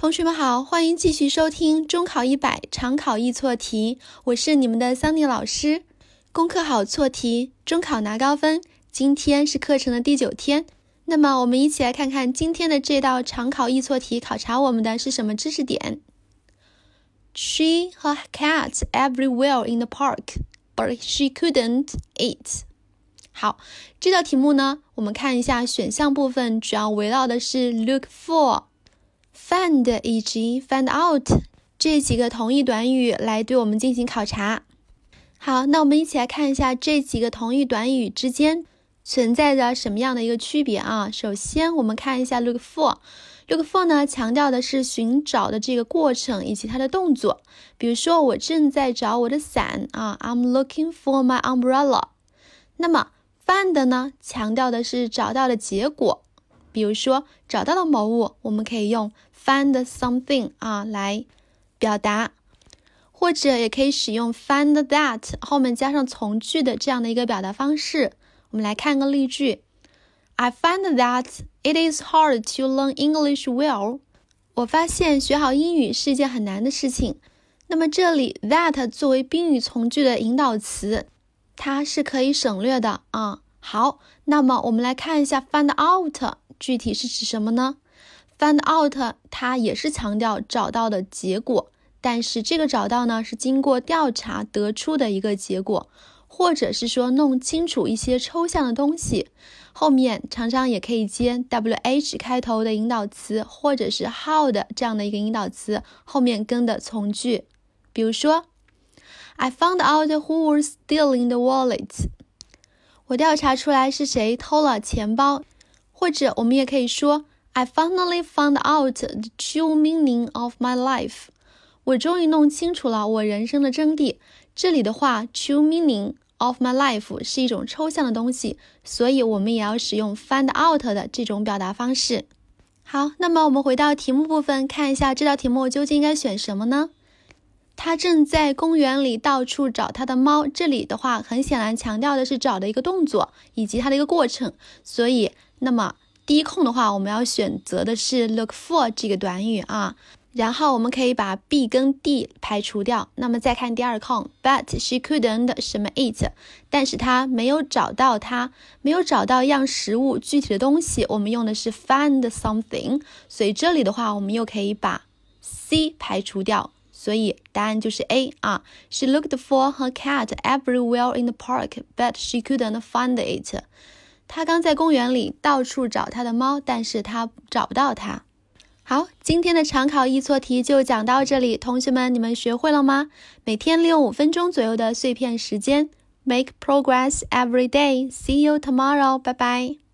同学们好，欢迎继续收听中考一百常考易错题，我是你们的桑尼老师。功课好错题，中考拿高分。今天是课程的第九天，那么我们一起来看看今天的这道常考易错题，考察我们的是什么知识点？She her cat everywhere in the park, but she couldn't eat。好，这道题目呢，我们看一下选项部分，主要围绕的是 look for。Find 以及 find out 这几个同义短语来对我们进行考察。好，那我们一起来看一下这几个同义短语之间存在着什么样的一个区别啊？首先，我们看一下 look for，look for 呢强调的是寻找的这个过程以及它的动作。比如说，我正在找我的伞啊，I'm looking for my umbrella。那么 find 呢强调的是找到的结果。比如说，找到了某物，我们可以用 find something 啊来表达，或者也可以使用 find that 后面加上从句的这样的一个表达方式。我们来看个例句：I find that it is hard to learn English well。我发现学好英语是一件很难的事情。那么这里 that 作为宾语从句的引导词，它是可以省略的啊。好，那么我们来看一下 find out。具体是指什么呢？Find out，它也是强调找到的结果，但是这个找到呢是经过调查得出的一个结果，或者是说弄清楚一些抽象的东西。后面常常也可以接 wh 开头的引导词，或者是 how 的这样的一个引导词，后面跟的从句。比如说，I found out who was stealing the wallets。我调查出来是谁偷了钱包。或者我们也可以说，I finally found out the true meaning of my life。我终于弄清楚了我人生的真谛。这里的话，true meaning of my life 是一种抽象的东西，所以我们也要使用 find out 的这种表达方式。好，那么我们回到题目部分，看一下这道题目究竟应该选什么呢？他正在公园里到处找他的猫。这里的话，很显然强调的是找的一个动作以及它的一个过程，所以。那么第一空的话，我们要选择的是 look for 这个短语啊，然后我们可以把 B 跟 d 排除掉。那么再看第二空，but she couldn't 什么 eat，但是她没有找到它，没有找到样食物具体的东西，我们用的是 find something，所以这里的话，我们又可以把 c 排除掉，所以答案就是 A 啊。She looked for her cat everywhere in the park, but she couldn't find it. 她刚在公园里到处找她的猫，但是她找不到它。好，今天的常考易错题就讲到这里，同学们，你们学会了吗？每天利用五分钟左右的碎片时间，make progress every day。See you tomorrow，拜拜。